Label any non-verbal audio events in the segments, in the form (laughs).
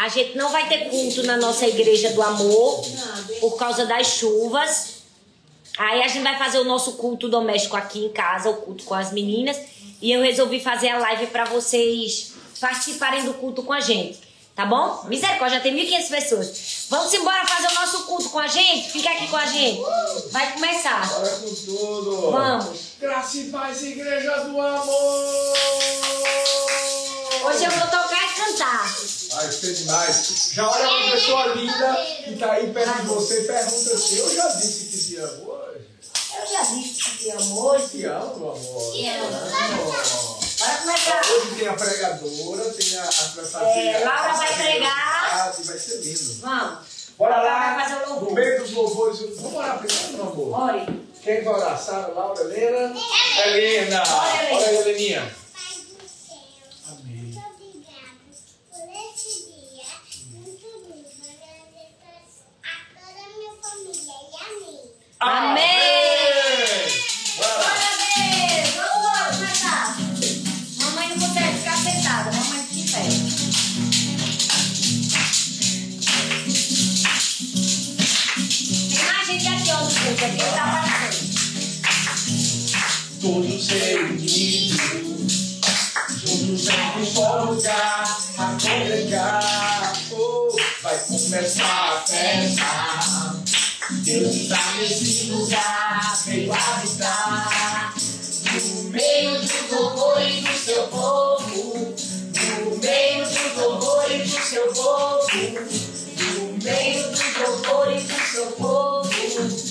A gente não vai ter culto na nossa igreja do amor por causa das chuvas. Aí a gente vai fazer o nosso culto doméstico aqui em casa, o culto com as meninas. E eu resolvi fazer a live para vocês participarem do culto com a gente. Tá bom? Misericórdia, já tem 1.500 pessoas. Vamos embora fazer o nosso culto com a gente? Fica aqui com a gente. Vai começar. Bora com tudo. Vamos. Graça e paz, igreja do amor. Hoje eu vou tocar e cantar. Ser demais. Já olha uma pessoa linda que tá aí perto de você e pergunta assim: Eu já disse que te amo hoje. Eu já disse que te amo hoje. Te amo, meu amor. Te amo. Bora começar. Hoje tem a pregadora, tem a, a. É, a- Laura vai pregar. Vai ser lindo. Vamos. Bora lá. vai fazer o louvor. No meio dos louvores. Vamos orar primeiro, meu amor. Ore. Quem vai orar? Sara, Laura, Helena? Helena. Ora, Helena. Olha aí, Heleninha. Amém. Lá. Deus. Vamos embora começar. Mamãe não consegue ficar sentada. Mamãe fica em pé. Tem mais gente aqui, ó, no culto. Aqui tá aparecendo. Todos reunidos, juntos em um só lugar, a congregar. Oh, vai começar a festa. Deus está nesse lugar, veio habitar. No meio do louvor e do seu povo. No meio do louvor e do seu povo. No meio do louvor e do seu povo.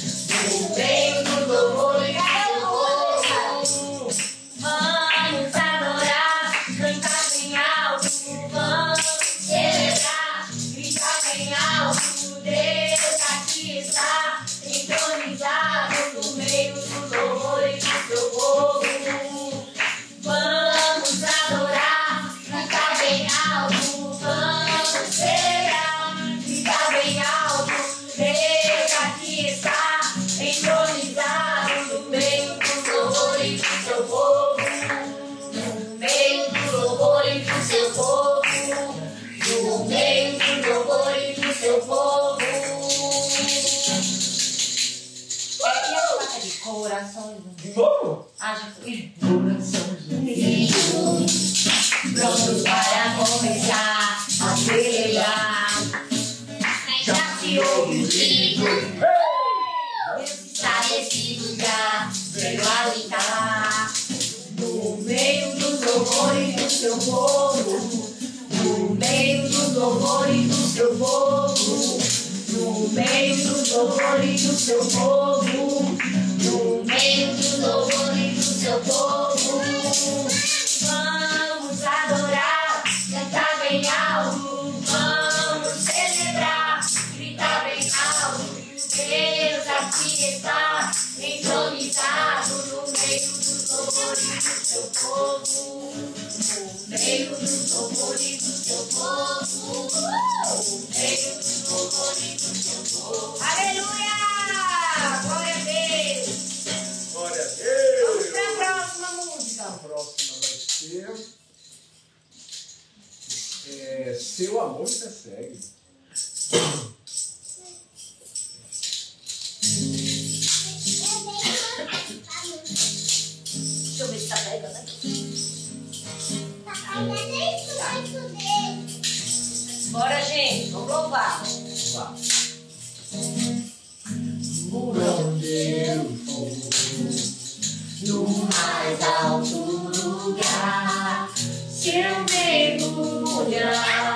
Deixa eu ver se tá pegando aqui. Tá pegando isso muito dele. Bora, gente, vamos louvar. Onde eu for, no mais alto lugar, se eu mergulhar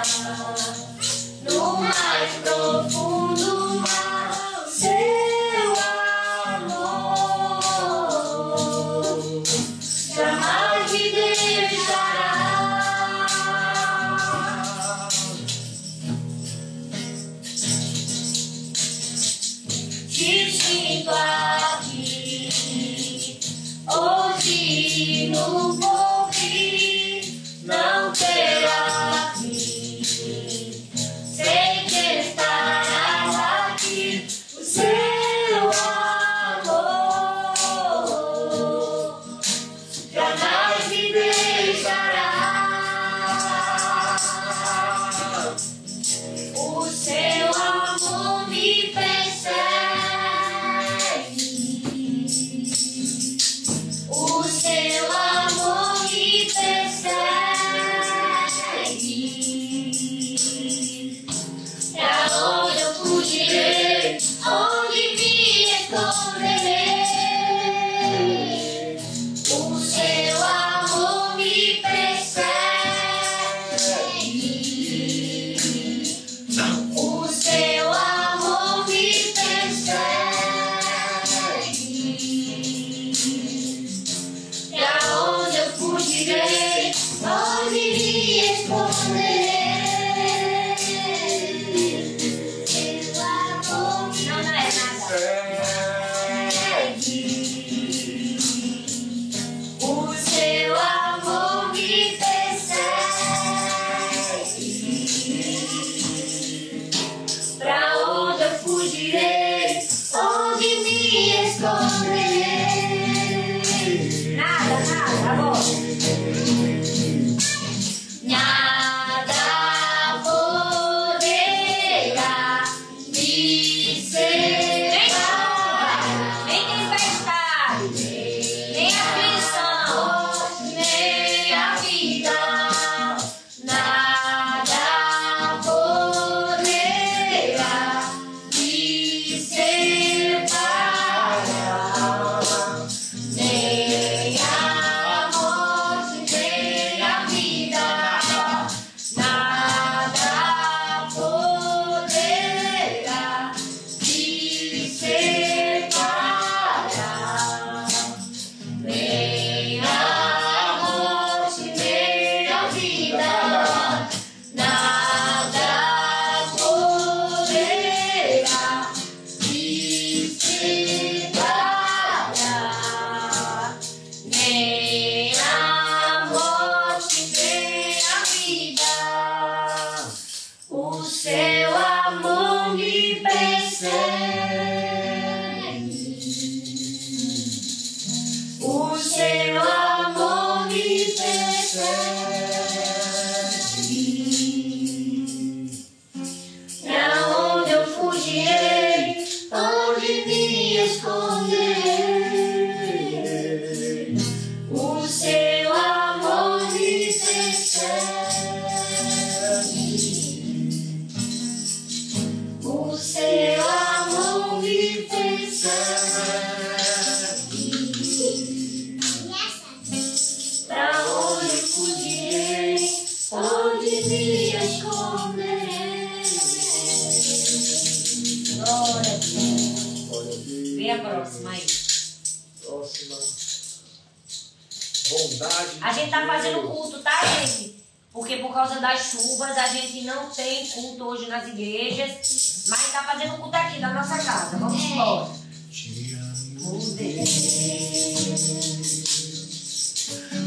tá fazendo culto, tá, gente? Porque por causa das chuvas a gente não tem culto hoje nas igrejas, mas tá fazendo culto aqui na nossa casa. Vamos é. embora. Te amo, Deus.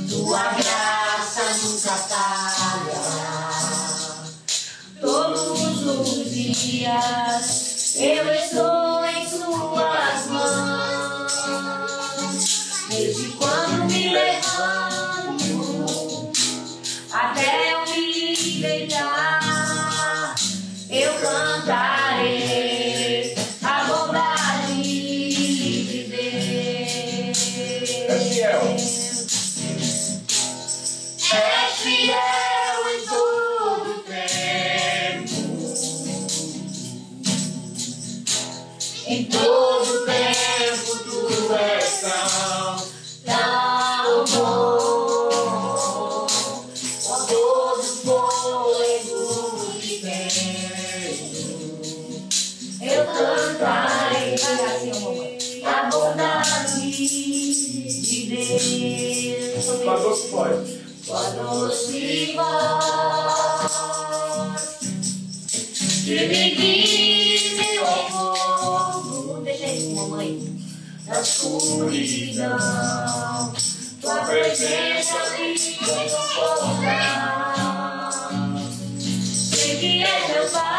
Tua graça nunca atalha Todos os dias eu estou Deus pode para nos livrar. Que me guie, meu amor, deixei mamãe, na escuridão. Tua presença vive nos contar. Sei que é meu pai.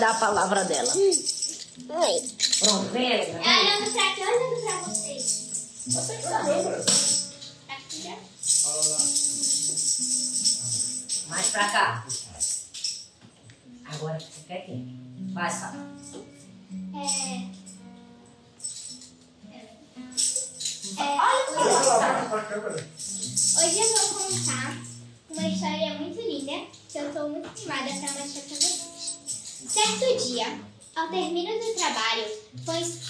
dar a palavra dela. Oi. Pronto, vem aí. Tá olhando pra quem? Tá olhando pra vocês. Você que tá, tá Aqui já. Mais pra cá. Agora você quer quem? Vai, Sara. É... É, Olha é. Hoje eu vou contar uma história muito linda que eu estou muito animada para mostrar para vocês. Certo dia, ao término do trabalho, fui,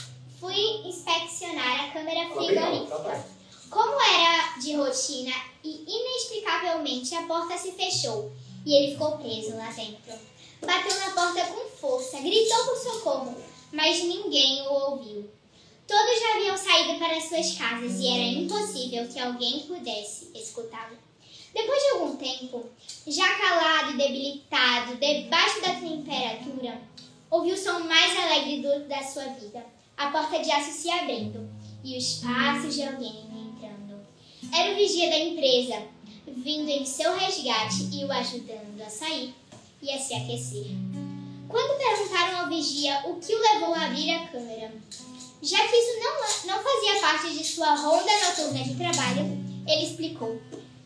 fui inspecionar a câmera frigorífica. Como era de rotina e inexplicavelmente a porta se fechou e ele ficou preso lá dentro. Bateu na porta com força, gritou por socorro, mas ninguém o ouviu. Todos já haviam saído para suas casas e era impossível que alguém pudesse escutá-lo. Depois de algum tempo, já calado e debilitado, debaixo da temperatura, ouviu o som mais alegre do, da sua vida, a porta de aço se abrindo e os passos de alguém entrando. Era o vigia da empresa, vindo em seu resgate e o ajudando a sair e a se aquecer. Quando perguntaram ao vigia o que o levou a abrir a câmera, já que isso não, não fazia parte de sua ronda noturna de trabalho, ele explicou.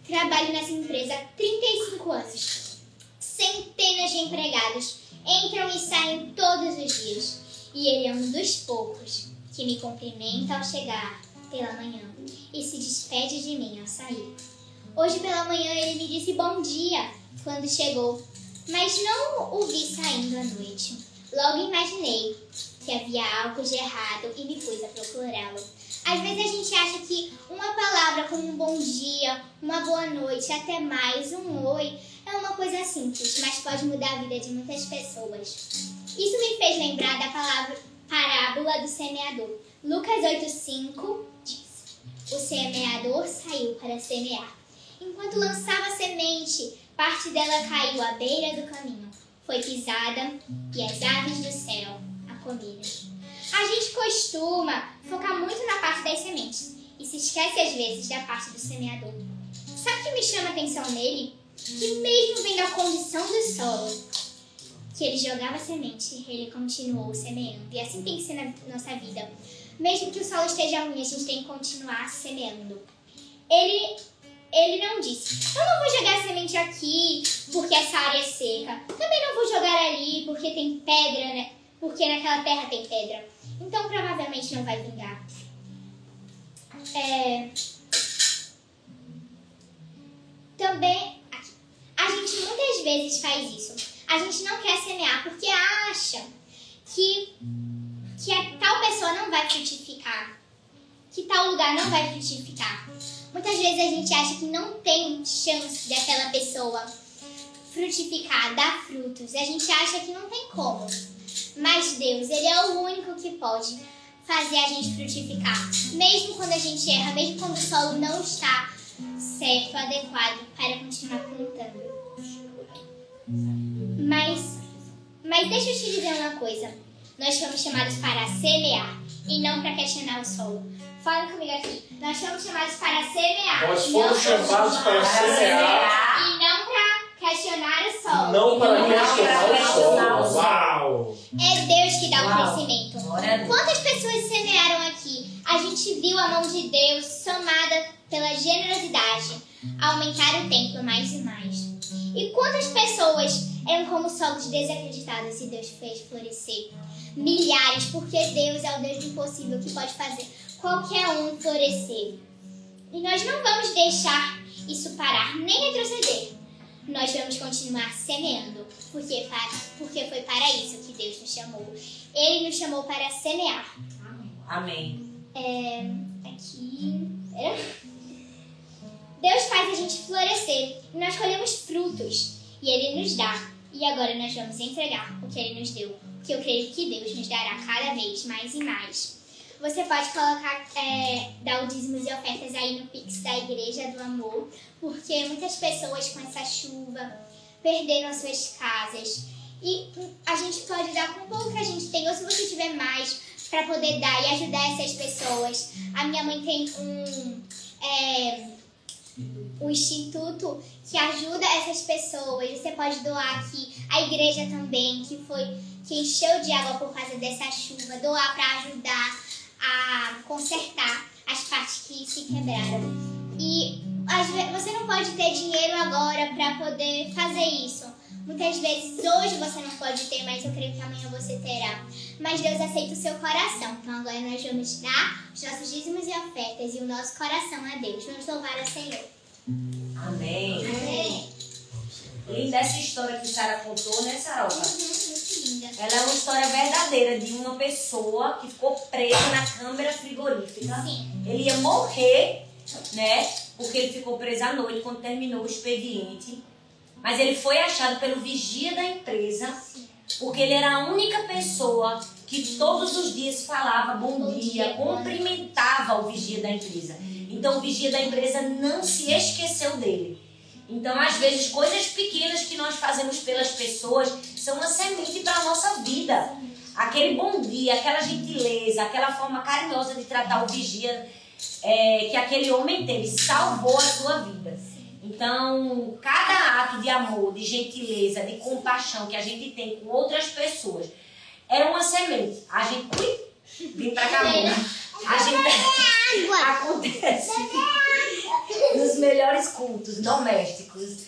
Trabalho nessa empresa há 35 anos. Centenas de empregados entram e saem todos os dias. E ele é um dos poucos que me cumprimenta ao chegar pela manhã e se despede de mim ao sair. Hoje pela manhã ele me disse bom dia quando chegou, mas não o vi saindo à noite. Logo imaginei que havia algo de errado e me pus a procurá-lo. Às vezes a gente acha que uma palavra como um bom dia, uma boa noite, até mais um oi, é uma coisa simples, mas pode mudar a vida de muitas pessoas. Isso me fez lembrar da palavra parábola do semeador. Lucas 8,5 diz: O semeador saiu para semear. Enquanto lançava a semente, parte dela caiu à beira do caminho, foi pisada e as aves do céu a comiram. A gente costuma focar muito na parte das sementes e se esquece às vezes da parte do semeador. Sabe o que me chama a atenção nele? Que mesmo vendo a condição do solo, que ele jogava semente, ele continuou semeando. E assim tem que ser na nossa vida. Mesmo que o solo esteja ruim, a gente tem que continuar semeando. Ele, ele não disse, eu não vou jogar semente aqui porque essa área é seca. Também não vou jogar ali porque tem pedra, né? Porque naquela terra tem pedra. Então provavelmente não vai vingar. É... Também a gente muitas vezes faz isso. A gente não quer semear porque acha que, que a tal pessoa não vai frutificar, que tal lugar não vai frutificar. Muitas vezes a gente acha que não tem chance daquela pessoa frutificar, dar frutos. A gente acha que não tem como. Mas Deus, Ele é o único que pode fazer a gente frutificar. Mesmo quando a gente erra, mesmo quando o solo não está certo, adequado para continuar plantando. Mas, mas deixa eu te dizer uma coisa. Nós fomos chamados para semear e não para questionar o solo. Fala comigo aqui. Nós fomos chamados para semear. Nós fomos chamados para semear. E não questionar o solo. Não para questionar o solo. Uau! É Deus que dá o Uau. crescimento. A Deus. Quantas pessoas semearam aqui? A gente viu a mão de Deus somada pela generosidade aumentar o templo mais e mais. E quantas pessoas eram como solos desacreditados e Deus fez florescer? Milhares, porque Deus é o Deus do impossível que pode fazer qualquer um florescer. E nós não vamos deixar isso parar nem retroceder. Nós vamos continuar semeando, porque, porque foi para isso que Deus nos chamou. Ele nos chamou para semear. Amém. É, aqui. é. Deus faz a gente florescer e nós colhemos frutos e Ele nos dá. E agora nós vamos entregar o que Ele nos deu, porque eu creio que Deus nos dará cada vez mais e mais. Você pode colocar, é, dar o dízimos e ofertas aí no Pix da Igreja do Amor, porque muitas pessoas com essa chuva perderam as suas casas. E a gente pode dar com o pouco que a gente tem, ou se você tiver mais, para poder dar e ajudar essas pessoas. A minha mãe tem um, é, um instituto que ajuda essas pessoas. Você pode doar aqui. A igreja também, que foi que encheu de água por causa dessa chuva, doar para ajudar a consertar as partes que se quebraram. E você não pode ter dinheiro agora para poder fazer isso. Muitas vezes hoje você não pode ter, mas eu creio que amanhã você terá. Mas Deus aceita o seu coração. Então agora nós vamos dar os nossos dízimos e ofertas e o nosso coração a Deus. Vamos louvar ao Senhor. Amém. Amém. Linda essa história que Sara contou, né, Saroca? Uhum. Ela é uma história verdadeira de uma pessoa que ficou presa na câmara frigorífica. Sim. Ele ia morrer, né? Porque ele ficou preso à noite quando terminou o expediente. Mas ele foi achado pelo vigia da empresa, porque ele era a única pessoa que todos os dias falava bom dia, dia. cumprimentava o vigia da empresa. Então o vigia da empresa não se esqueceu dele. Então, às vezes, coisas pequenas que nós fazemos pelas pessoas são uma semente para a nossa vida. Aquele bom dia, aquela gentileza, aquela forma carinhosa de tratar o vigia é, que aquele homem teve, salvou a sua vida. Então, cada ato de amor, de gentileza, de compaixão que a gente tem com outras pessoas é uma semente. A gente. Ui, vem pra cá. A gente. (laughs) Acontece nos melhores cultos domésticos.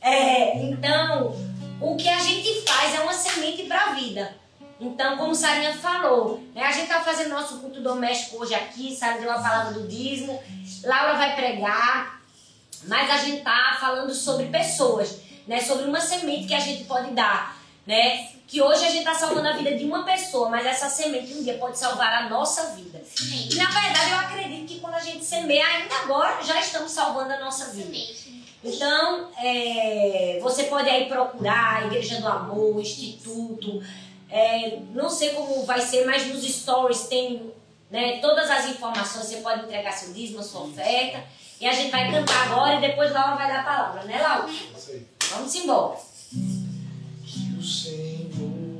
É, então, o que a gente faz é uma semente para a vida. Então, como Sarinha falou, né, a gente está fazendo nosso culto doméstico hoje aqui, Sara deu a palavra do dízimo, Laura vai pregar, mas a gente tá falando sobre pessoas, né, sobre uma semente que a gente pode dar, né, que hoje a gente está salvando a vida de uma pessoa, mas essa semente um dia pode salvar a nossa vida. E na verdade eu acredito que quando a gente semeia, ainda agora já estamos salvando a nossa vida. Então, é, você pode aí procurar a Igreja do Amor, Instituto, é, não sei como vai ser, mas nos stories tem né, todas as informações, você pode entregar seu dízimo, sua oferta, e a gente vai cantar agora e depois Laura vai dar a palavra, né Laura? Vamos embora. Que o Senhor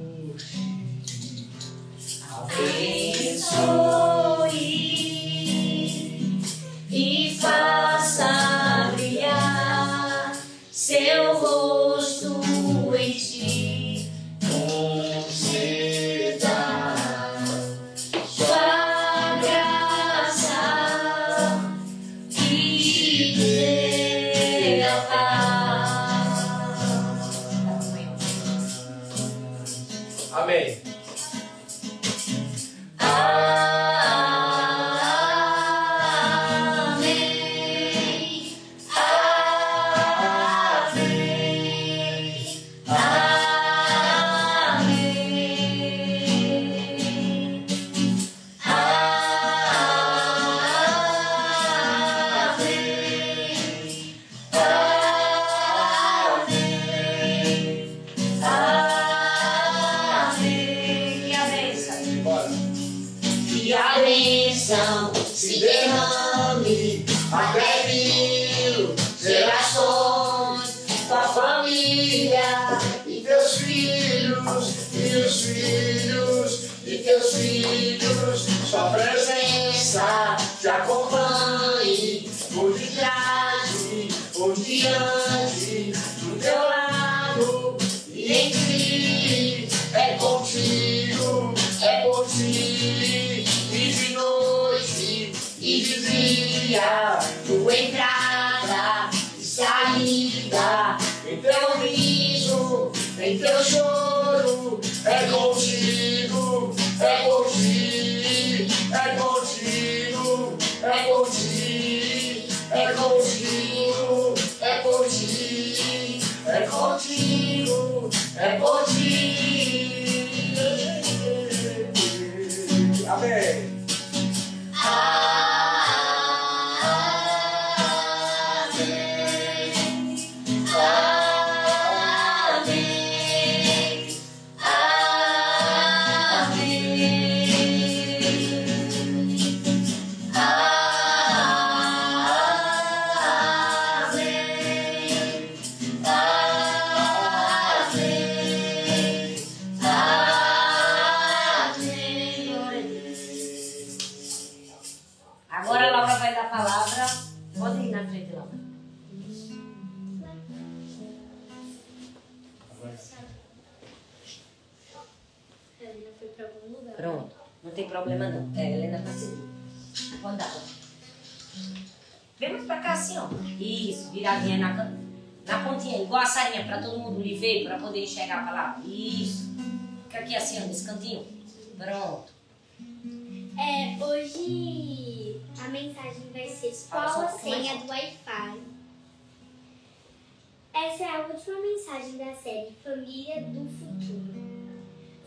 última mensagem da série Família do Futuro.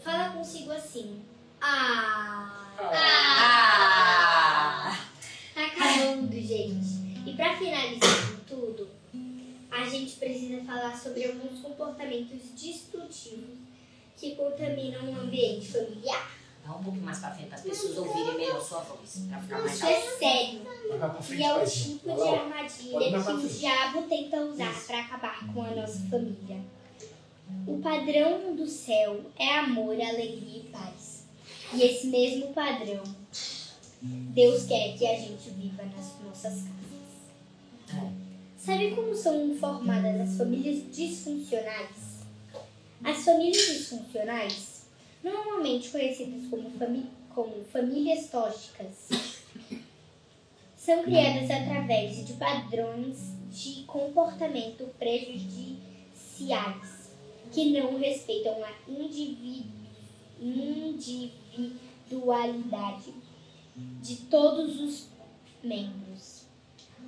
fala consigo assim. Ah, Ah! tá acabando, gente. E pra finalizar tudo, a gente precisa falar sobre alguns comportamentos destrutivos que contaminam o ambiente familiar. Dá um pouquinho mais pra frente para as pessoas ouvirem melhor sua voz. Pra ficar mais Isso é sério. E é o tipo de armadilha que o diabo tenta usar para acabar com a nossa família. O padrão do céu é amor, alegria e paz. E esse mesmo padrão Deus quer que a gente viva nas nossas casas. Sabe como são formadas as famílias disfuncionais? As famílias disfuncionais, normalmente conhecidas como, como famílias tóxicas, são criadas através de padrões de comportamento prejudiciais que não respeitam a indivi- individualidade de todos os membros.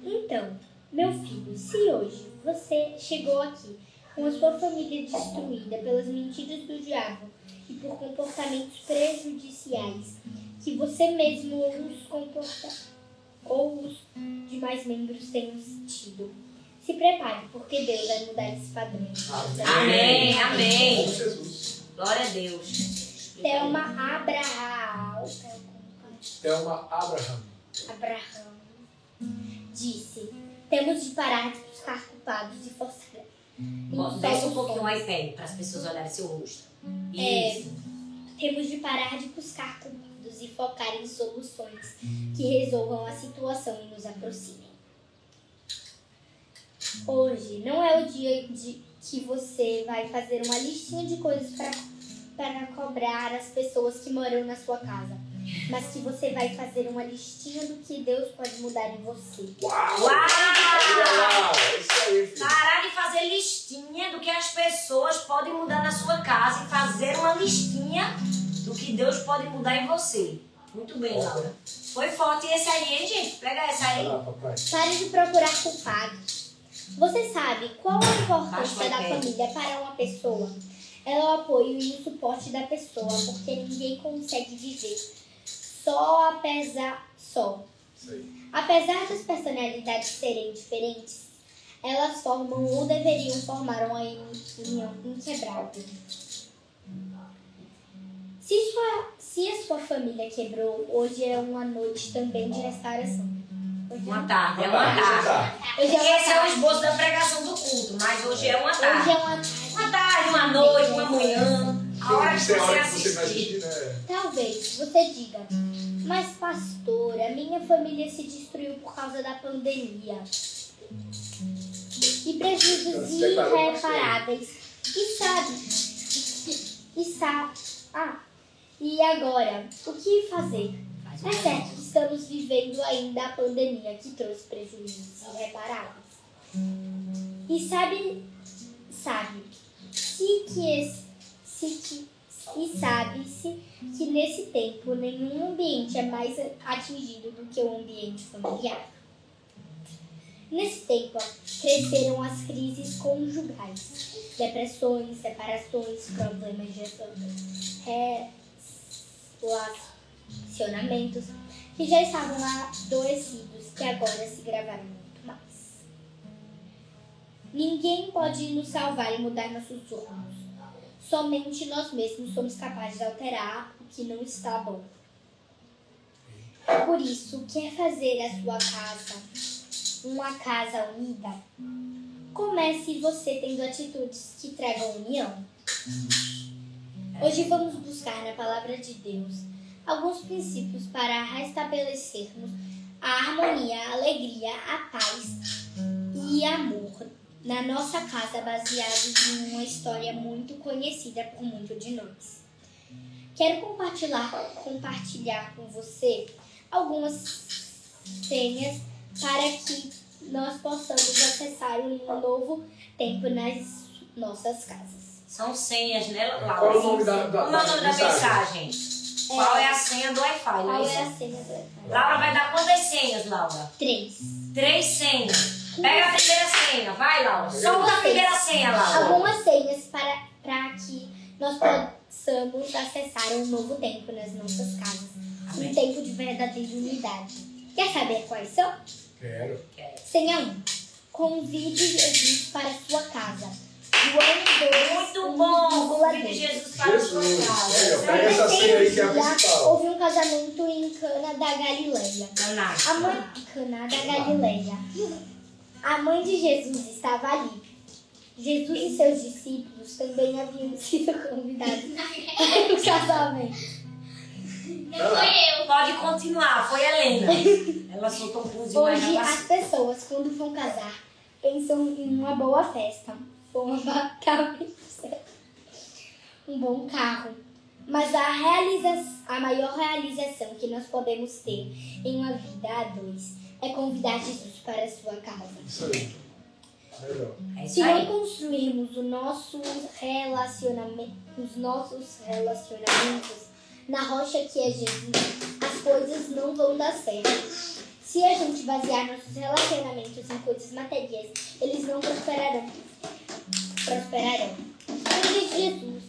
Então, meu filho, se hoje você chegou aqui com a sua família destruída pelas mentiras do diabo e por comportamentos prejudiciais que você mesmo ou os comporta ou os demais membros tenham tido, se prepare, porque Deus vai mudar esse padrão. Amém, amém. Glória a Deus. Thelma Abraham, Thelma Abraham. Abraham disse: temos de parar de buscar culpados e forçar. Desce um pouquinho o iPad para as pessoas olharem seu rosto. É. Temos de parar de buscar culpados e focar em soluções que resolvam a situação e nos aproximem. Hoje não é o dia de que você vai fazer uma listinha de coisas para cobrar as pessoas que moram na sua casa, mas que você vai fazer uma listinha do que Deus pode mudar em você. Uau! Uau! Uau! É isso aí, filho. Parar de fazer listinha do que as pessoas podem mudar na sua casa e fazer uma listinha do que Deus pode mudar em você. Muito bem, Laura. Foi forte esse aí, hein, gente? Pega essa aí. Pare de procurar culpados. Você sabe qual a importância da família para uma pessoa? Ela é o apoio e o suporte da pessoa, porque ninguém consegue viver só apesar só. Aí. Apesar das personalidades serem diferentes, elas formam ou deveriam formar uma união inquebrável. Se, sua, se a sua família quebrou, hoje é uma noite também de restauração. Hoje é Uma tarde, é uma tarde. Hoje é uma Esse é o tarde. esboço da pregação do culto, mas hoje é uma Hoje tarde. é uma tarde. Uma tarde, uma noite, uma manhã. A hora que é você assistir. né? Talvez você diga, mas pastora, minha família se destruiu por causa da pandemia. E prejuízos irreparáveis. E sabe, e sabe, ah, e agora, o que fazer? Faz É certo que estamos vivendo ainda a pandemia que trouxe prejuízos irreparáveis. E sabe, sabe, se que esse, se que, e sabe-se que nesse tempo nenhum ambiente é mais atingido do que o ambiente familiar. Nesse tempo cresceram as crises conjugais, depressões, separações, problemas de relacionamentos que já estavam adoecidos, que agora se gravaram muito mais. Ninguém pode nos salvar e mudar nossos rumos. Somente nós mesmos somos capazes de alterar o que não está bom. Por isso, quer fazer a sua casa uma casa unida? Comece você tendo atitudes que tragam união. Hoje vamos buscar na palavra de Deus alguns princípios para restabelecermos a harmonia, a alegria, a paz e amor na nossa casa baseados em uma história muito conhecida por muitos de nós. Quero compartilhar, compartilhar com você algumas senhas para que nós possamos acessar um novo tempo nas nossas casas. São senhas, né, Laura? Qual é o nome da, da, é o nome da mensagem? Qual é a senha do Wi-Fi, Qual é a senha do Wi-Fi? Laura vai dar quantas senhas, Laura? Três. Três senhas. Pega a primeira senha, vai, Laura. Solta a primeira senha, Laura. Algumas senhas para, para que nós possamos acessar um novo tempo nas nossas casas. Um tempo de verdadeira unidade. Quer saber quais são? Quero. Senha 1. Convide Jesus para sua casa. João 2, Muito bom! 1,2. Convide Jesus para a sua casa. É, pega essa senha aí que é a Já principal. houve um casamento em Cana da Galileia. A mãe Cana da Galileia. A mãe de Jesus estava ali. Jesus e seus discípulos também haviam (laughs) sido convidados para o casamento. Não foi eu. Pode continuar, foi a Helena. Ela soltou um mais Hoje as bacia. pessoas, quando vão casar, pensam em uma boa festa, um apartamento, um bom carro. Mas a, realiza a maior realização que nós podemos ter em uma vida a dois é convidar Jesus para a sua casa. Isso aí. Melhor. Se isso não aí. construirmos o nosso relacionamento, os nossos relacionamentos na rocha que é Jesus, as coisas não vão dar certo. Se a gente basear nossos relacionamentos em coisas materiais, eles não prosperarão. Prosperarão. Ele diz Jesus.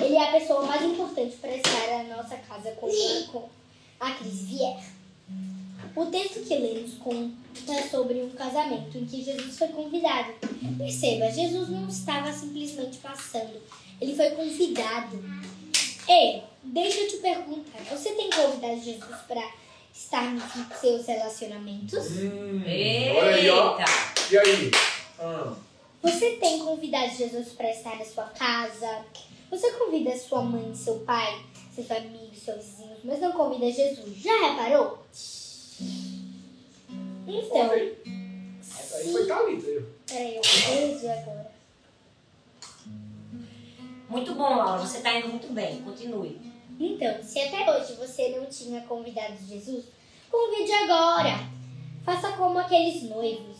Ele é a pessoa mais importante para estar na nossa casa quando com a crise vier. O texto que lemos conta sobre um casamento em que Jesus foi convidado. Perceba, Jesus não estava simplesmente passando, ele foi convidado. Ei, deixa eu te perguntar: você tem convidado Jesus para estar nos seus relacionamentos? Hum, olha aí, ó. Eita! E aí? Ah, Você tem convidado Jesus para estar na sua casa? Você convida sua mãe, seu pai, seus amigos, seus vizinhos, mas não convida Jesus. Já reparou? Então, aí. Essa aí foi Thalita. aí. peraí, eu perdi agora. Muito bom, Laura. Você tá indo muito bem. Continue. Então, se até hoje você não tinha convidado Jesus, convide agora. Faça como aqueles noivos.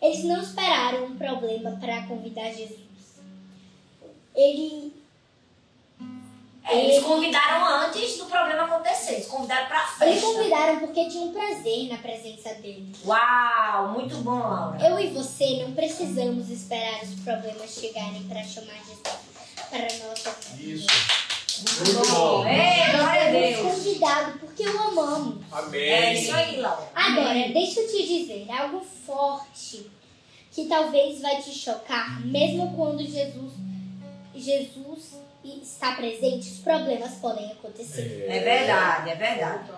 Eles não esperaram um problema para convidar Jesus. Ele, eles convidaram antes do problema acontecer. Eles convidaram pra eles festa. convidaram porque tinham prazer na presença dele. Uau, muito bom, Laura. Eu e você não precisamos esperar os problemas chegarem para chamar Jesus para a nossa vida. Isso. Muito Muito bom. Ei, glória a Nós Deus. convidado porque o amamos. Amém. É isso aí, Laura. Agora, deixa eu te dizer algo forte que talvez vai te chocar, mesmo quando Jesus, Jesus está presente, os problemas podem acontecer. É verdade, é verdade.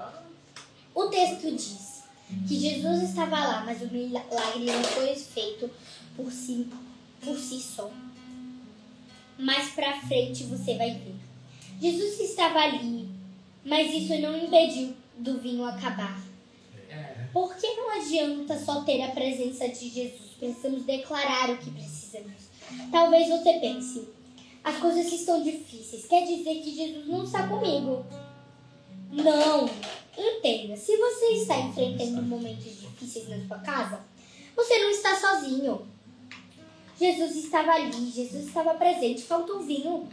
O texto diz que Jesus estava lá, mas o milagre não foi feito por si, por si só. Mais pra frente você vai ver. Jesus estava ali, mas isso não impediu do vinho acabar. Porque não adianta só ter a presença de Jesus, precisamos declarar o que precisamos. Talvez você pense, as coisas estão difíceis, quer dizer que Jesus não está comigo. Não, entenda, se você está enfrentando momentos difíceis na sua casa, você não está sozinho. Jesus estava ali, Jesus estava presente, faltou vinho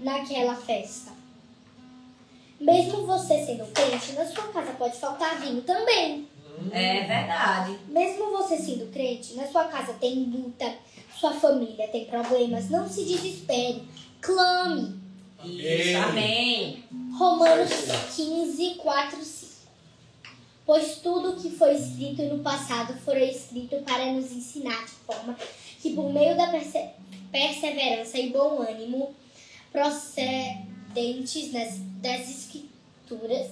naquela festa. Mesmo você sendo crente, na sua casa pode faltar vinho também. É verdade. Mesmo você sendo crente, na sua casa tem luta, sua família tem problemas, não se desespere. Clame. Isso, amém. Romanos 15, 4, 5. Pois tudo que foi escrito no passado foi escrito para nos ensinar de forma que, por meio da perse- perseverança e bom ânimo procedentes das, das Escrituras,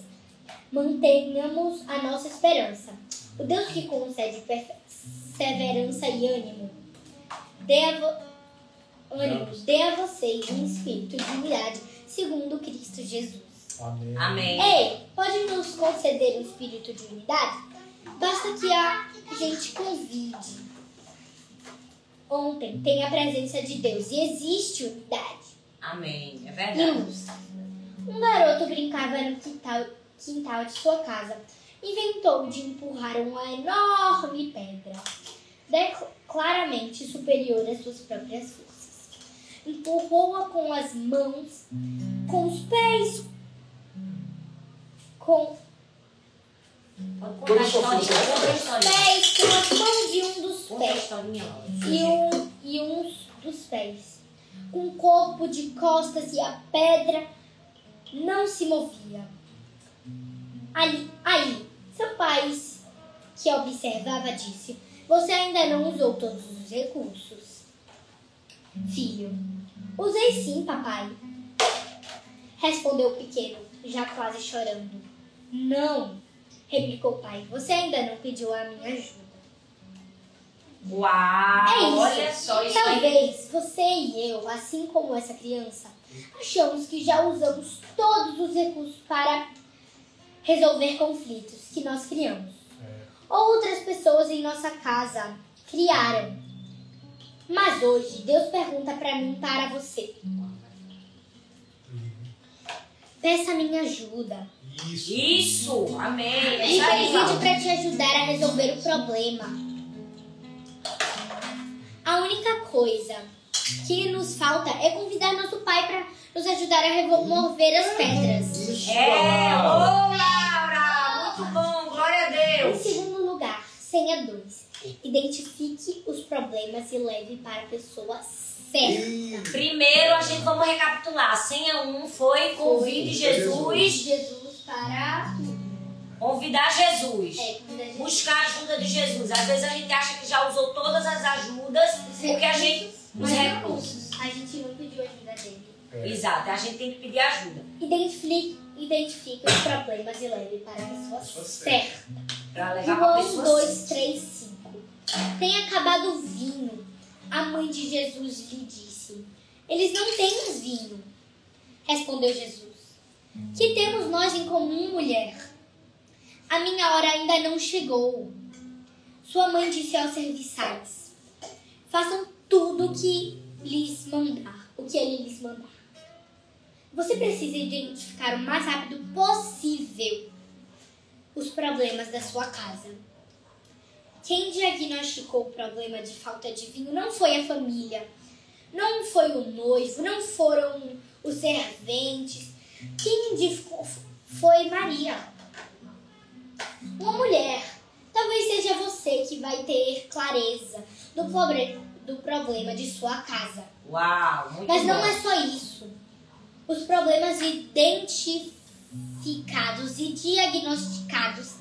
mantenhamos a nossa esperança. O Deus que concede perseverança e ânimo, dê a, vo- ânimo, dê a vocês um espírito de unidade, segundo Cristo Jesus. Amém. Amém. Ei, pode nos conceder um espírito de unidade? Basta que a gente convide. Ontem tem a presença de Deus e existe unidade Amém. É verdade. luz. Um garoto brincava no quintal, quintal de sua casa. Inventou de empurrar uma enorme pedra, dec- claramente superior às suas próprias forças. Empurrou-a com as mãos, com os pés, com a historinha. pés, com as mãos de um dos pés e um, e um dos pés. com o corpo de costas e a pedra não se movia. Ali, aí, seu pai, que observava, disse: Você ainda não usou todos os recursos. Filho, usei sim, papai. Respondeu o pequeno, já quase chorando. Não, replicou o pai, você ainda não pediu a minha ajuda. Uau! É isso. Olha só isso aí. Talvez você e eu, assim como essa criança, achamos que já usamos todos os recursos para resolver conflitos que nós criamos. Ou outras pessoas em nossa casa criaram. Mas hoje Deus pergunta para mim e para você. Peça minha ajuda. Isso. Isso! Amém! É E pede Laura. para te ajudar a resolver o problema. A única coisa que nos falta é convidar nosso pai para nos ajudar a remover as pedras. É! Ô, Laura. Muito bom! Glória a Em Deus! Senha 2. Identifique os problemas e leve para a pessoa certa. Ih, Primeiro, a gente vamos recapitular. A senha 1 um foi convide Jesus. Jesus para. Convidar Jesus. É, convidar Jesus. Buscar a ajuda de Jesus. Às vezes a gente acha que já usou todas as ajudas, porque a gente. Os recursos. A gente não pediu ajuda dele. é. Exato, a gente tem que pedir ajuda. Identifique, identifique os problemas e leve para a pessoa Pessoa certa. Pra levar pra João pessoa 2, certa. 3, 5. Tem acabado o vinho. A mãe de Jesus lhe disse: Eles não têm vinho. Respondeu Jesus: Que temos nós em comum, mulher? A minha hora ainda não chegou. Sua mãe disse aos serviçais: Façam tudo o que lhes mandar, o que ele lhes mandar. Você precisa identificar o mais rápido possível os problemas da sua casa. Quem diagnosticou o problema de falta de vinho não foi a família, não foi o noivo, não foram os serventes. Quem indicou foi Maria. Uma mulher. Talvez seja você que vai ter clareza do, pobre- do problema de sua casa. Uau, muito Mas não bom. é só isso. Os problemas identificados e diagnosticados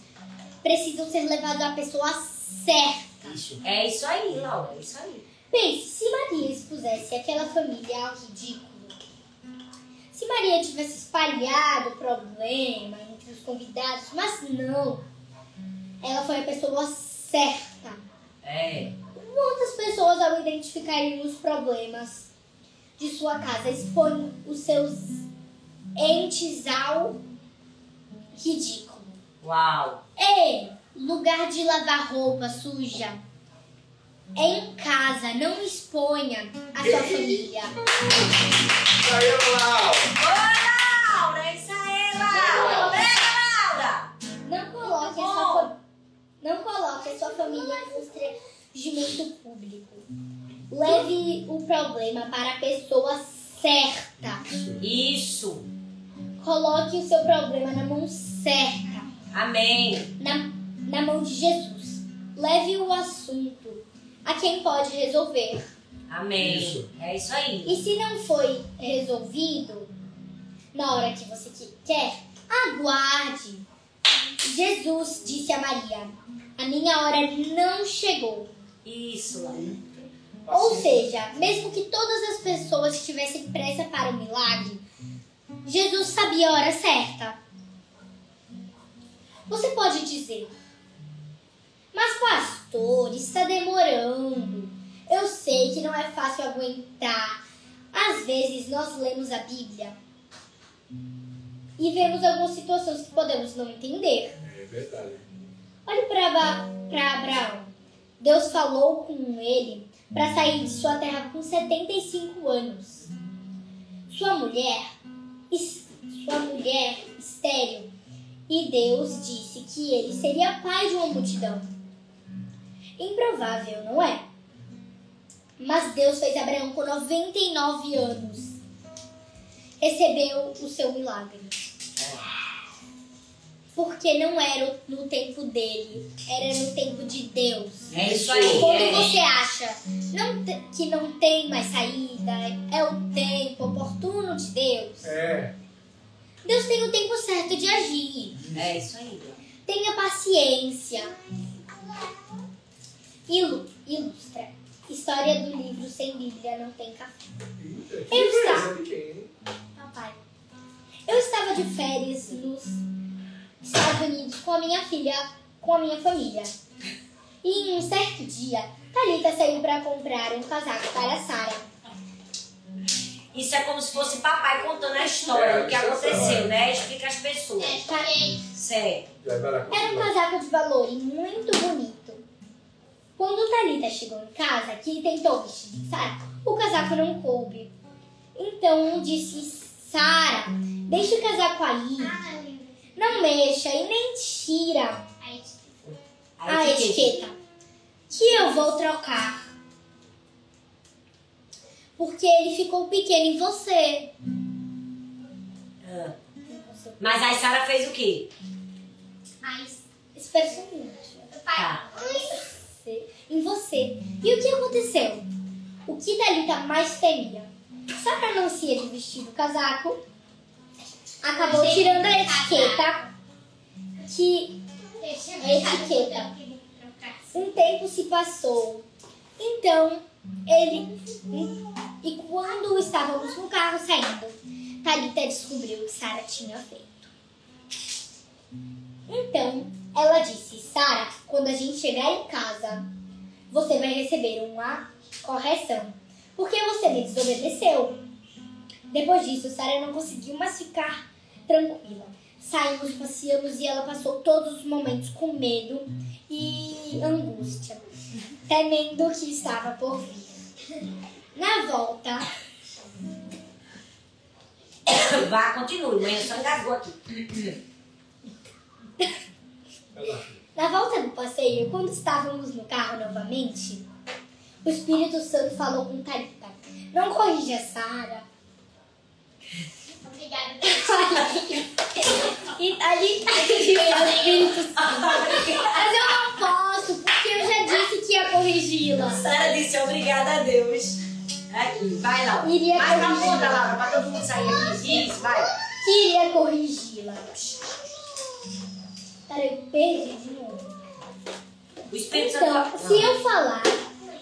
precisam ser levados à pessoa certa. Isso. É isso aí, Laura, é isso aí. Pense, se Maria expusesse aquela família ao ridículo, se Maria tivesse espalhado o problema entre os convidados, mas não, ela foi a pessoa certa. É. Muitas pessoas, ao identificarem os problemas de sua casa, expõem os seus entes ao ridículo. Uau. Ei, lugar de lavar roupa suja é em casa, não exponha a sua família. Aí, Laura. Ô, Laura, é isso aí, Laura. Pega, Laura. Não coloque a sua, não coloque a sua família em constrangimento público. Leve o problema para a pessoa certa. Isso. Coloque o seu problema na mão certa. Amém. na, na mão de Jesus. Leve o assunto a quem pode resolver. Amém. Isso. É isso aí. E se não foi resolvido na hora que você que- quer, aguarde. Jesus disse a Maria: A minha hora não chegou. Isso. Ou seja, mesmo que todas as pessoas tivessem pressa para o milagre, Jesus sabia a hora certa. Você pode dizer, mas pastor, está demorando. Eu sei que não é fácil aguentar. Às vezes nós lemos a Bíblia e vemos algumas situações que podemos não entender. É verdade. Olhe para Abraão. Deus falou com ele para sair de sua terra com 75 anos. Sua mulher, sua mulher estéril, e Deus disse que ele seria pai de uma multidão. Improvável, não é? Mas Deus fez Abraão com 99 anos. Recebeu o seu milagre. Porque não era no tempo dele, era no tempo de Deus. É isso aí. Quando é. você acha não te- que não tem mais saída, é o tempo oportuno de Deus. É. Deus tem o tempo certo de agir. É isso aí. Tenha paciência. Ilu- ilustra. História do livro Sem Bíblia Não Tem Café. Eu estava-? Papai. Eu estava de férias nos Estados Unidos com a minha filha, com a minha família. E em um certo dia, Thalita saiu para comprar um casaco para Sara. Isso é como se fosse papai contando a história É, do que isso é aconteceu, né? Explica as pessoas. Certo. Já vai lá Era um casaco de valor e muito bonito. Quando Thalita chegou em casa, que tentou vestir de Sara, o casaco não coube. Então disse: Sara, deixa o casaco aí, não mexa e nem tira a Aí fiquei- etiqueta, que eu vou trocar. Porque ele ficou pequeno em você. Ah. Mas aí Sara fez o quê? Mas, espera só um minuto. Tá. Você- Em você. E o que aconteceu? O que Thalita mais temia? Sara não se ia de vestido casaco. Acabou tirando a etiqueta. Que a etiqueta. Um tempo se passou. Então, ele. E quando estávamos no carro saindo, Thalita descobriu o que Sara tinha feito. Então, ela disse: Sara, quando a gente chegar em casa, você vai receber uma correção. Porque você me desobedeceu. Depois disso, Sara não conseguiu mais ficar tranquila. Saímos, passeamos e ela passou todos os momentos com medo e angústia, temendo o que estava por vir. Na volta, Vá, continue. Mãe, só engasgou aqui. Na volta do passeio, quando estávamos no carro novamente, o Espírito Santo falou com Thalita: Não corrija Sara. Obrigada. E Santo: (laughs) Mas eu não posso, porque eu já disse que ia corrigi-la. Sara disse obrigada a Deus. Aqui, vai lá. Iria vai pra corrigir. ponta, Laura, pra todo mundo sair aqui. Isso, vai. Que iria corrigi-la. Peraí, eu perdi de novo. O Espírito Santo... Então, se eu falar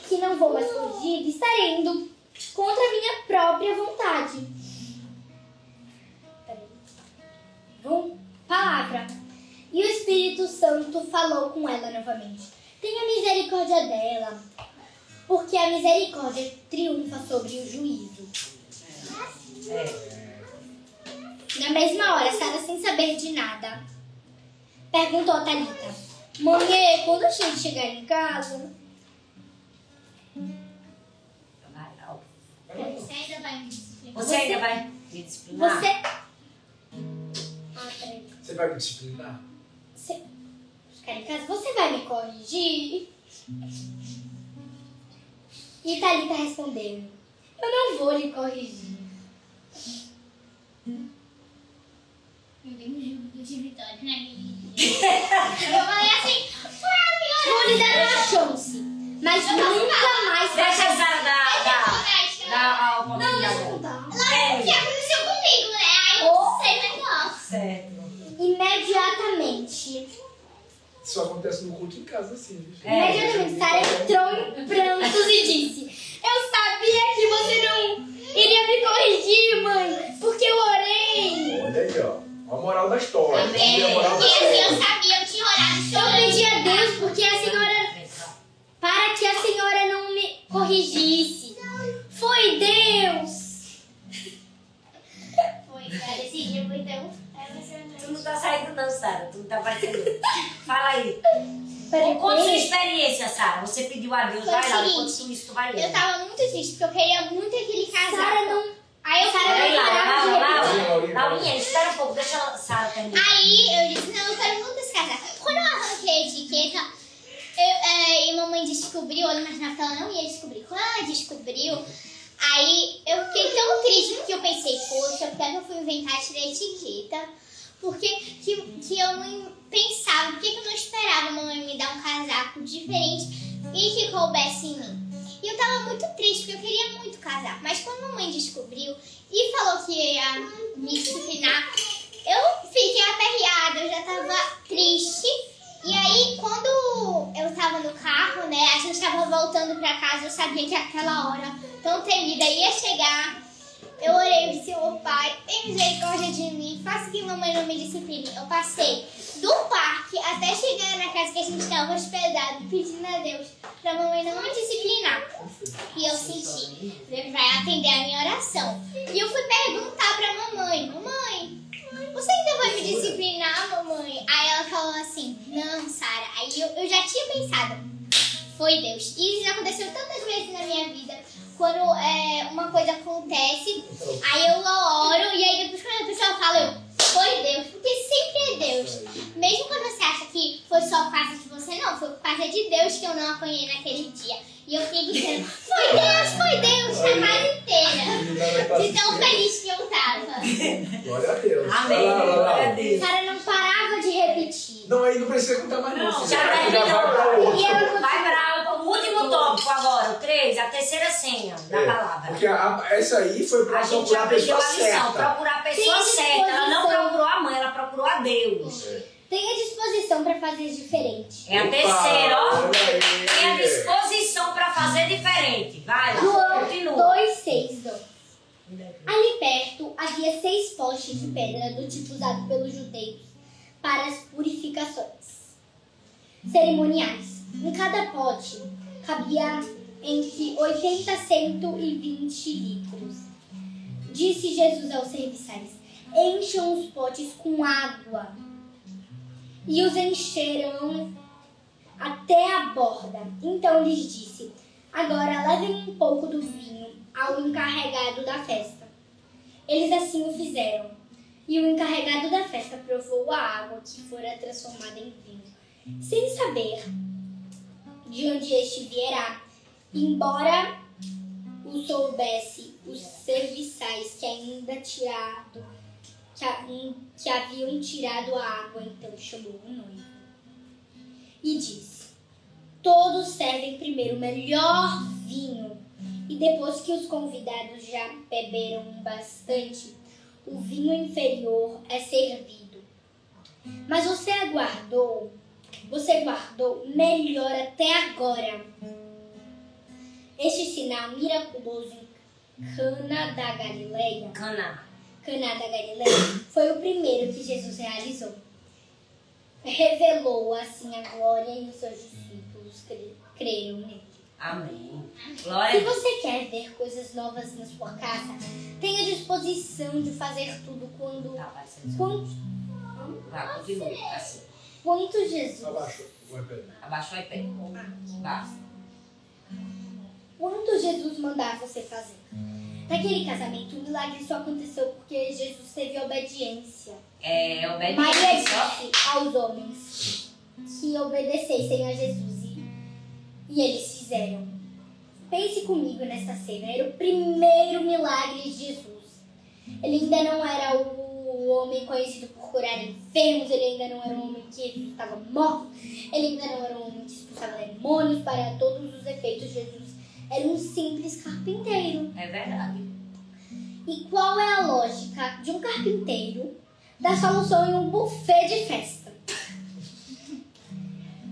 que não vou mais corrigir, estarei indo contra a minha própria vontade. Palavra. E o Espírito Santo falou com ela novamente. Tenha misericórdia dela, porque a misericórdia triunfa sobre o juízo. É. Na mesma hora, Sara, sem saber de nada, perguntou a Thalita: Mãe, quando a gente chegar em casa. Você ainda vai me disciplinar? Você ainda vai me disciplinar? você. Vai me disciplinar? Você... Ficar em casa, você vai me corrigir? E Thalita respondeu: Eu não vou lhe corrigir. Eu dei um jogo de vitória na minha vida. Eu falei assim, foi a minha Vou lhe dar uma chance, mas nunca mais vai Deixa a. Sara dar, dar a Não, oportunidade. deixa eu contar. O que aconteceu comigo, né? Aí eu não sei o negócio. Certo. Imediatamente. Isso acontece no culto em casa, assim. É. Imediatamente, Sara entrou em prantos e disse: Eu sabia que você não iria me corrigir, mãe, porque eu orei. Olha aí, ó. A moral da história. A moral da assim, eu história. sabia, eu tinha orado Eu pedi a Deus porque a senhora. Para que a senhora não me corrigisse. Foi Deus. Foi, cara, esse dia foi tão... Tu não tá saindo não, Sara. Tu não tá aparecendo. Fala aí. Peraí, Conta sua experiência, Sara. Você pediu a Deus. Foi Vai lá, seguinte, conta isso, tu vai Eu ler. tava muito triste, porque eu queria muito aquele casaco. Sara não. Aí eu Sara lá, parava de repetir. Laurinha, espera um pouco. Deixa a Sara terminar. Aí eu disse, não, eu quero muito esse casaco. Quando eu arranquei a etiqueta, eu, é, e mamãe descobriu, eu imaginava que ela não ia descobrir. Quando ela descobriu, aí eu fiquei tão triste porque eu pensei, poxa, porque que eu fui inventar a etiqueta? porque que, que eu não pensava, por que que eu não esperava a mamãe me dar um casaco diferente e que coubesse em mim. E eu tava muito triste, porque eu queria muito casar. Mas quando a mamãe descobriu e falou que ia me disciplinar, eu fiquei aperreada, eu já tava triste. E aí, quando eu tava no carro, né, a gente tava voltando pra casa, eu sabia que aquela hora tão temida ia chegar. Eu orei e disse, ô pai, tem misericórdia de mim, faça que mamãe não me discipline. Eu passei do parque até chegar na casa que a gente estava hospedado, pedindo a Deus pra mamãe não me disciplinar. E eu senti, Deus vai atender a minha oração. E eu fui perguntar pra mamãe, mamãe, você ainda vai me disciplinar, mamãe? Aí ela falou assim, não, Sara. Aí eu, eu já tinha pensado, foi Deus. E isso já aconteceu tantas vezes na minha vida. Quando é, uma coisa acontece, aí eu oro, e aí depois quando a pessoa fala, eu, foi Deus, porque sempre é Deus. Mesmo quando você acha que foi só por causa de você, não, foi por causa de Deus que eu não apanhei naquele dia. E eu fiquei dizendo, foi Deus, foi Deus, a casa inteira. De tão feliz que eu tava. Glória a Deus. Amém. Lá, lá. Glória a Deus. Sara não parava de repetir. Não, aí não precisa contar mais não. Não, você já vai- pra outro. E ela Vai para o último tópico agora, o 3, a terceira senha da É, palavra. Porque a- essa aí foi pra A gente procurar a pessoa a lição, certa. procurar a pessoa Tem certa. Ela não procurou a mãe, ela procurou a Deus. Tenha disposição para fazer diferente. É a Opa, terceira, ó. Tem a disposição para fazer diferente. Vai João continua. 2,6 Ali perto havia seis postes de pedra do tipo usado pelos judeus para as purificações cerimoniais. Em cada pote cabia entre 80 a 120 litros. Disse Jesus aos serviçais: Encham os potes com água. E os encherão até a borda. Então lhes disse: Agora levem um pouco do vinho ao encarregado da festa. Eles assim o fizeram. E o encarregado da festa provou a água que fora transformada em vinho, sem saber de onde este viera. Embora o soubesse os serviçais que ainda tirado, que, que haviam tirado a água, então chamou o noivo e disse: Todos servem primeiro o melhor vinho, e depois que os convidados já beberam bastante, o vinho inferior é servido. Mas você aguardou, você guardou melhor até agora. Este sinal miraculoso em Cana da Galileia Cana. Caná da Galileia foi o primeiro que Jesus realizou. Revelou assim a glória e os seus discípulos cre- creram nele. Amém. Se Glória Deus. você quer ver coisas novas na sua casa, tenha disposição de fazer tudo quando Tá, vai ser. quanto, Vai, continua. Assim. Quanto Jesus, Abaixo o iPad. Abaixou o pé. Basta. quanto Jesus mandar você fazer. Naquele casamento, o milagre só aconteceu porque Jesus teve obediência. É, Maria obediência. ó. disse aos homens que obedecessem a Jesus e, e eles fizeram. Pense comigo nessa cena. Era o primeiro milagre de Jesus. Ele ainda não era o homem conhecido por curar enfermos, ele ainda não era um homem que estava morto, ele ainda não era um homem que expulsava demônios para todos os efeitos. Jesus era um simples carpinteiro. É verdade. E qual é a lógica de um carpinteiro dar solução em um buffet de festa? (laughs)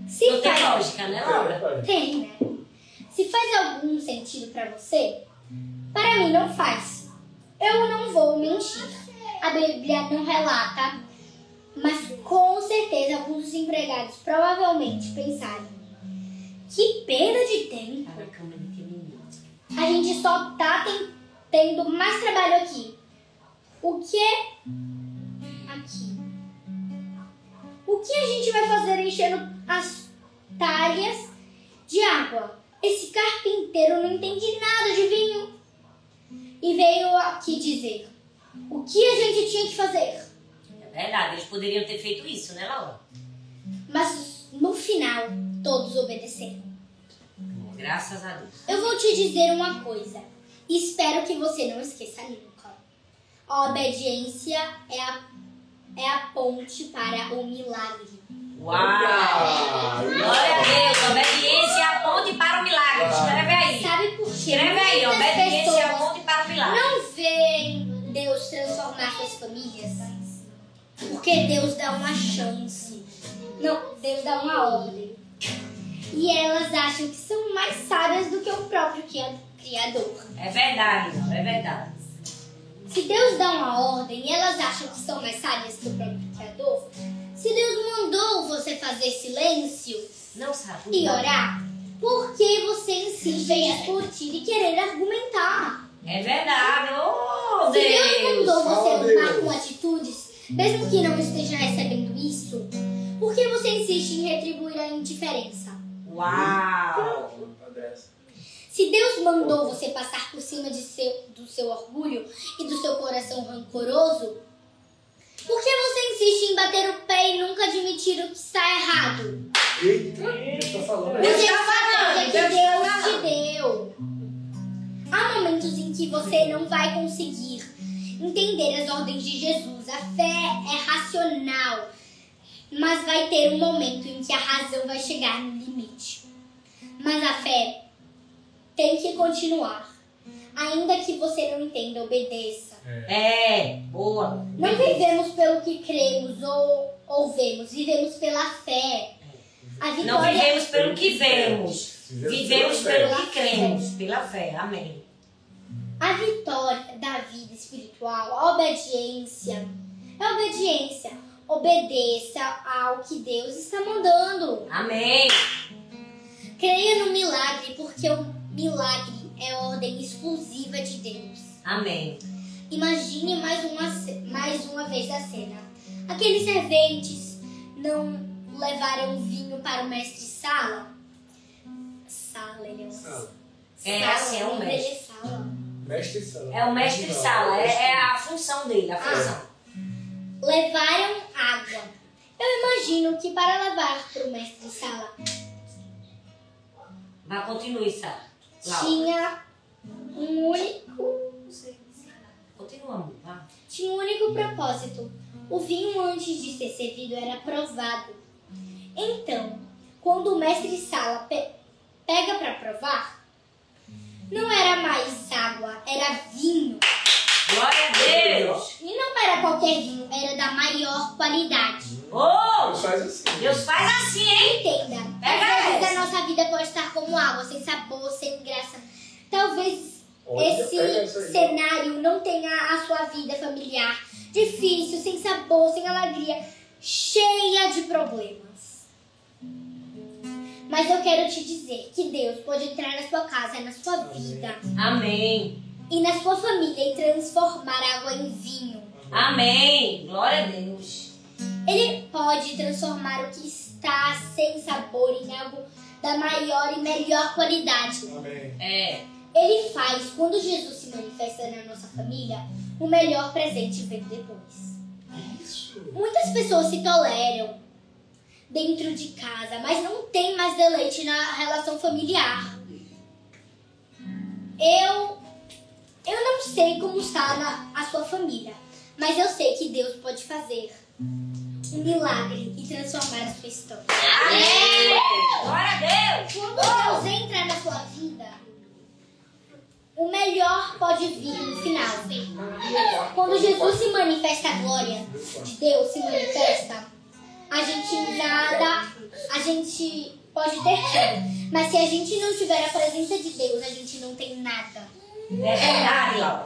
Se Não tem faz, lógica, né, Laura? tem, né? Se faz algum sentido pra você, para mim não faz. Eu não vou mentir. A Bíblia não relata, mas com certeza alguns dos empregados provavelmente pensaram: que perda de tempo. A gente só tá ten- tendo mais trabalho aqui. O que é aqui? O que a gente vai fazer enchendo as talhas de água? Esse carpinteiro não entende nada de vinho. E veio aqui dizer o que a gente tinha que fazer. É verdade, eles poderiam ter feito isso, né, Laura? Mas no final, todos obedeceram. Graças a Deus. Eu vou te dizer uma coisa. Espero que você não esqueça nunca. A obediência é a é a ponte para o milagre. Uau! Glória a Deus. Obediência é a ponte para o milagre. Escreve aí. Sabe por quê? Escreve aí. Obediência transformar suas famílias. Porque Deus dá uma chance. Não, Deus dá uma ordem. E elas acham que são mais sábias do que o próprio cria- Criador. É verdade, não. É verdade. Se Deus dá uma ordem e elas acham que são mais sábias que o próprio Criador, se Deus mandou você fazer silêncio Não sabe. e orar, por que você insiste em discutir e querer argumentar? É verdade. Oh, Se Deus mandou Deus. você Oh, lutar Deus. com atitudes, mesmo que não esteja recebendo isso, por que você insiste em retribuir a indiferença? Uau. Se Deus mandou você passar por cima de seu, do seu orgulho e do seu coração rancoroso, por que você insiste em bater o pé e nunca admitir o que está errado? Eita, Deus tá falando Deus aí. Você tá falando, que Deus Deus tá te deu. Há momentos em que você não vai conseguir entender as ordens de Jesus. A fé é racional, mas vai ter um momento em que a razão vai chegar no limite. Mas a fé tem que continuar. Ainda que você não entenda, obedeça. É, boa. Não vivemos pelo que cremos ou, ou vemos, vivemos pela fé. A Não vitória vivemos pelo que vemos. Vivemos pela pelo fé. que cremos. Pela fé. Amém. A vitória da vida espiritual, a obediência. É obediência. Obedeça ao que Deus está mandando. Amém. Creia no milagre, porque o milagre é ordem exclusiva de Deus. Amém. Imagine mais uma, mais uma vez a cena. Aqueles serventes não levaram vinho para o mestre Sala? Sala, ele é um... Sala. É, assim, é um mestre. é Sala. Mestre Sala. É o mestre sala. É, é a função dele, a função. levaram água. Eu imagino que para levar para o mestre Sala Mas continue, Sara. Laura. tinha um único Continua, amor. Vá. tinha um único propósito. O vinho antes de ser servido era provado. Então, quando o mestre Sala pe- pega para provar, não era mais água, era vinho. Glória a Deus. E não era qualquer vinho, era da maior qualidade. Oh, Deus faz assim. Deus faz assim, hein? Entenda, Pega às vezes essa. a nossa vida pode estar como água, sem sabor, sem graça. Talvez Olha, esse cenário não tenha a sua vida familiar difícil, sem sabor, sem alegria, cheia de problemas. Mas eu quero te dizer que Deus pode entrar na sua casa, na sua vida Amém. e na sua família e transformar água em vinho. Amém. Glória a Deus. Ele pode transformar o que está sem sabor em algo da maior e melhor qualidade. Amém. É. Ele faz, quando Jesus se manifesta na nossa família, o melhor presente vem depois. Isso. Muitas pessoas se toleram dentro de casa, mas não tem mais deleite na relação familiar. Eu eu não sei como está na, a sua família, mas eu sei que Deus pode fazer um milagre e transformar a sua história. Amém. Glória a Deus. Quando Deus entra na sua vida, o melhor pode vir no final. Quando Jesus se manifesta, a glória de Deus se manifesta, a gente nada, a gente pode ter tudo. Mas se a gente não tiver a presença de Deus, a gente não tem nada. É verdade.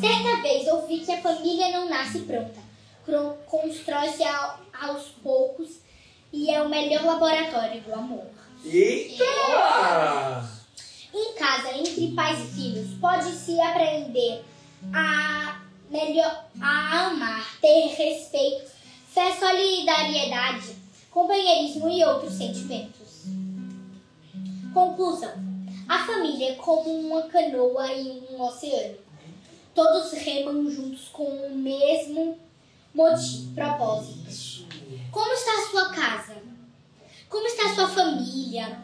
Certa vez ouvi que a família não nasce pronta. Constrói-se ao- aos poucos e é o melhor laboratório do amor. Eita! Em casa, entre pais e filhos, pode-se aprender a melhor a amar, ter respeito, fé, solidariedade, companheirismo e outros sentimentos. Conclusão. A família é como uma canoa em um oceano. Todos remam juntos com o mesmo motivo, propósito. Como está a sua casa? Como está a sua família?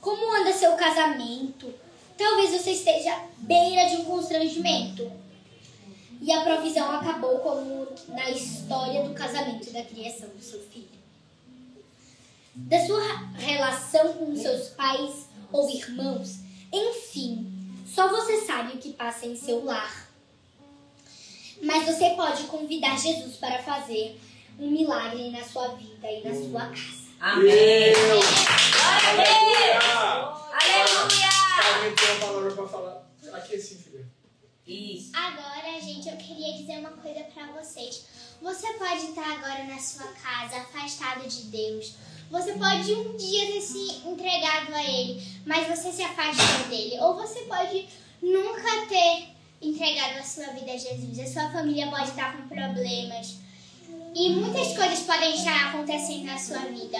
Como anda seu casamento? Talvez você esteja à beira de um constrangimento. E a provisão acabou como na história do casamento e da criação do seu filho. Da sua relação com seus pais ou irmãos, enfim, só você sabe o que passa em seu lar. Mas você pode convidar Jesus para fazer um milagre na sua vida e na sua casa. Amém. Deus. Glória a Deus. Aleluia. Aleluia. Alguém tem uma palavra para falar? Aqui assim, filha. Isso. Agora, gente, eu queria dizer uma coisa pra vocês. Você pode estar agora na sua casa, afastado de Deus. Você pode um dia ter se entregado a Ele, mas você se afastou dele. Ou você pode nunca ter entregado a sua vida a Jesus. A sua família pode estar com problemas. E muitas coisas podem estar acontecendo na sua vida.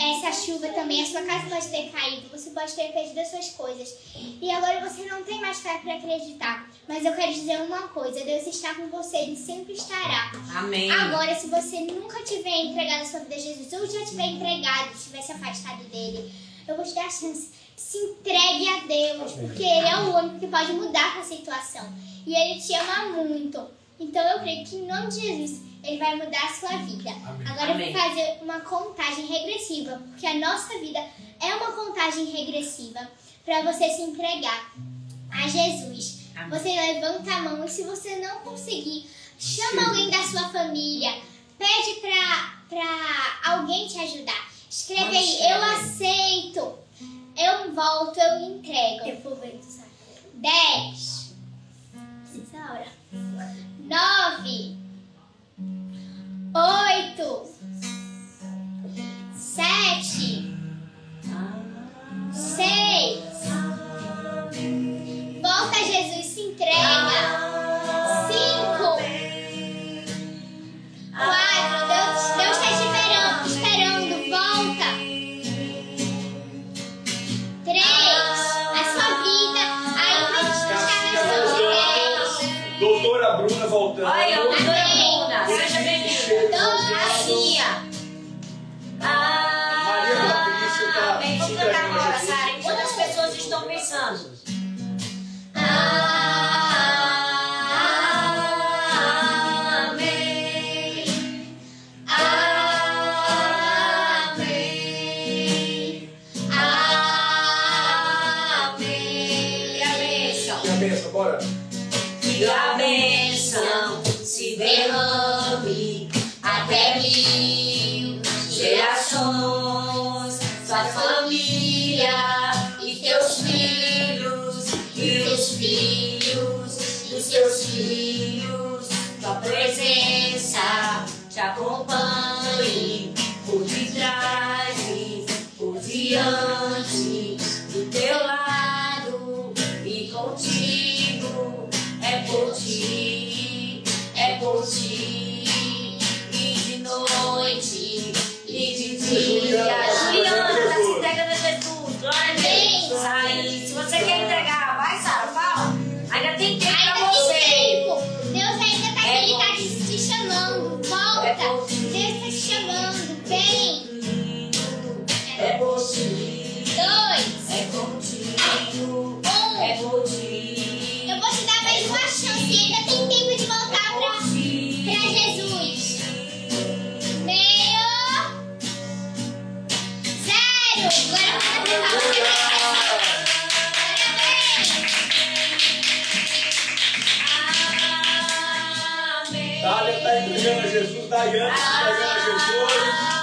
Essa chuva também, a sua casa pode ter caído, você pode ter perdido as suas coisas. E agora você não tem mais fé para acreditar. Mas eu quero dizer uma coisa: Deus está com você, Ele sempre estará. Amém. Agora, se você nunca tiver entregado a sua vida a Jesus, ou já tiver entregado, estiver se afastado dele, eu vou te dar a chance. Se entregue a Deus, porque Ele é o único que pode mudar a situação. E Ele te ama muito. Então eu creio que em nome de Jesus, Ele vai mudar a sua vida. Agora Amém. eu vou fazer uma contagem regressiva, porque a nossa vida é uma contagem regressiva para você se entregar a Jesus. Amém. Você levanta a mão e se você não conseguir, chama alguém da sua família, pede pra, pra alguém te ajudar. Escreve aí, eu aceito, eu volto, eu entrego. Eu vou ver, sabe? 10. Essa hora. 9. 8. 7. 6. Volta, Jesus, se entrega. Entregando Jesus. Daiane entregando a Jesus.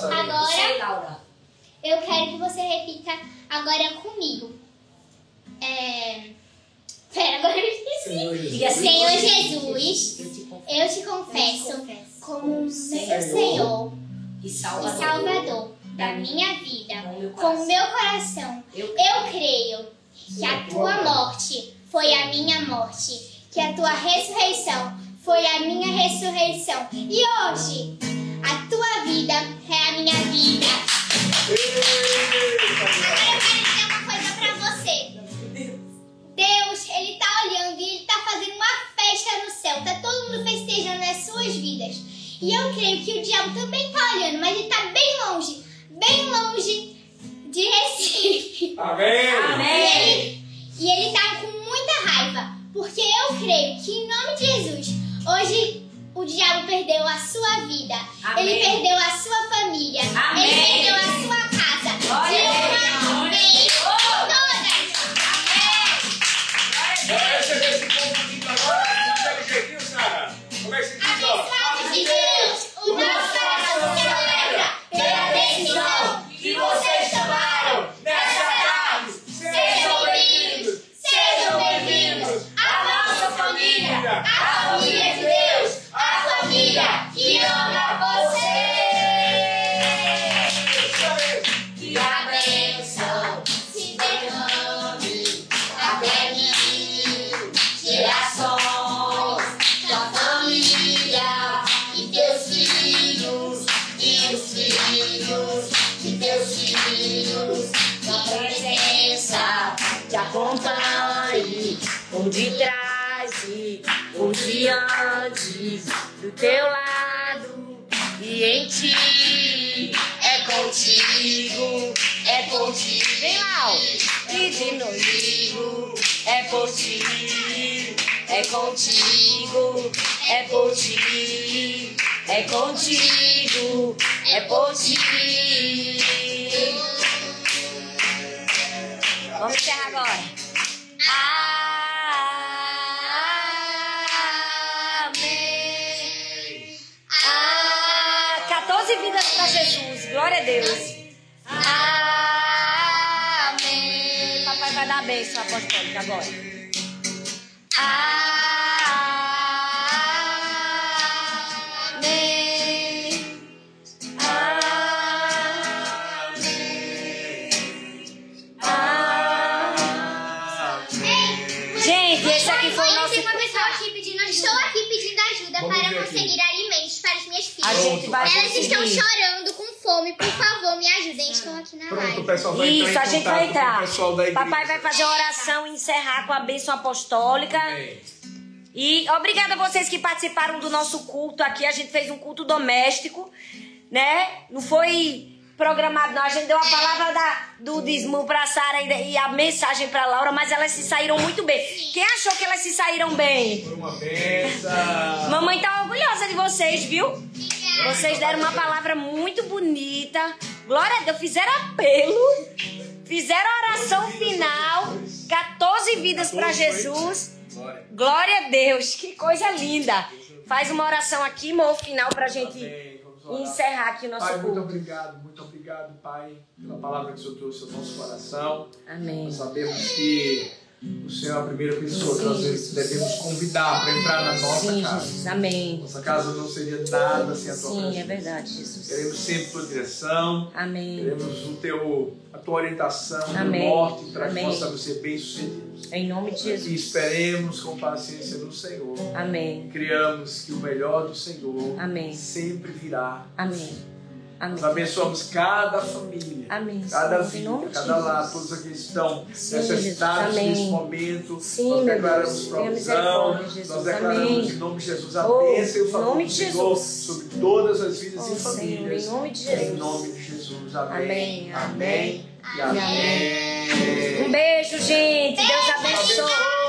Sabrina. Agora Sei, Laura. eu quero que você repita agora comigo. É... Pera, agora eu esqueci. Senhor Senhor Jesus, Eu te confesso. eu te confesso como meu Senhor. Senhor E e Salvador. Salvador da minha vida. Com o meu coração. Eu eu creio que a tua morte foi a minha morte, que a tua ressurreição foi a minha ressurreição. E hoje, a tua vida minha vida. Agora eu quero dizer uma coisa pra você. Deus, Ele tá olhando e Ele tá fazendo uma festa no céu. Tá todo mundo festejando as suas vidas. E eu creio que o diabo também tá olhando, mas ele tá bem longe, bem longe de Recife. Amém. E ele, e ele tá com muita raiva, porque eu creio que em nome de Jesus, hoje o diabo perdeu a sua vida, Amém. ele perdeu a sua família, Amém. ele perdeu a sua casa. Glória é por ti, é contigo, é por ti, é contigo, é por ti. Vamos encerrar agora. Amém. Ah, 14 vidas para Jesus. Glória a Deus. Amém. Papai vai dar a bênção apostólica agora. Amém. Gente, esse aqui foi o nosso. Tem uma pessoa aqui pedindo ajuda. Estou aqui pedindo ajuda Vamos para aqui. conseguir alimentos para as minhas filhas. A gente vai Elas estão chorando com fome. Por favor, me ajudem. Estou o pessoal vai entrar Isso, a em gente vai entrar. Papai vai fazer a oração e encerrar com a bênção apostólica. Amém. E obrigada a vocês que participaram do nosso culto aqui. A gente fez um culto doméstico, né? Não foi programado, não. A gente deu a palavra da, do dízimo pra Sara e, e a mensagem pra Laura, mas elas se saíram muito bem. Quem achou que elas se saíram bem? Foi uma benção. Mamãe tá orgulhosa de vocês, viu? Vocês deram uma palavra muito bonita. Glória a Deus, fizeram apelo. Fizeram a oração final. 14 vidas para Jesus. Glória. A Deus, que coisa linda. Faz uma oração aqui, amor, final gente Amém. Vamos orar. encerrar aqui o nosso Pai, muito culto. obrigado, muito obrigado, Pai, pela palavra que o Senhor trouxe ao nosso coração. Amém. Nós sabemos que o Senhor é a primeira pessoa que nós devemos convidar para entrar na nossa Sim, casa. Jesus. Amém. Nossa casa não seria nada sem a tua Sim, é presença. verdade, Jesus. Queremos sempre tua direção, Amém. queremos o teu, a tua orientação, o teu Amém. norte, para que possamos ser bem-sucedidos. Em nome de E Jesus. esperemos com paciência no Senhor. Amém. Criamos que o melhor do Senhor Amém. sempre virá. Amém. Amém. Nós abençoamos cada família, Amém. cada Senhor, em vida, cada lar, todos aqueles que estão Sim, necessitados Jesus, amém. nesse momento. Sim, nós declaramos provisão, nós declaramos amém. em nome de Jesus a Oh, bênção e o em favor do de Senhor sobre todas as vidas Oh, e Senhor, famílias. em nome de Em Jesus. nome de Jesus. Amém. Amém, Amém. E amém. Um beijo, gente. Deus abençoe.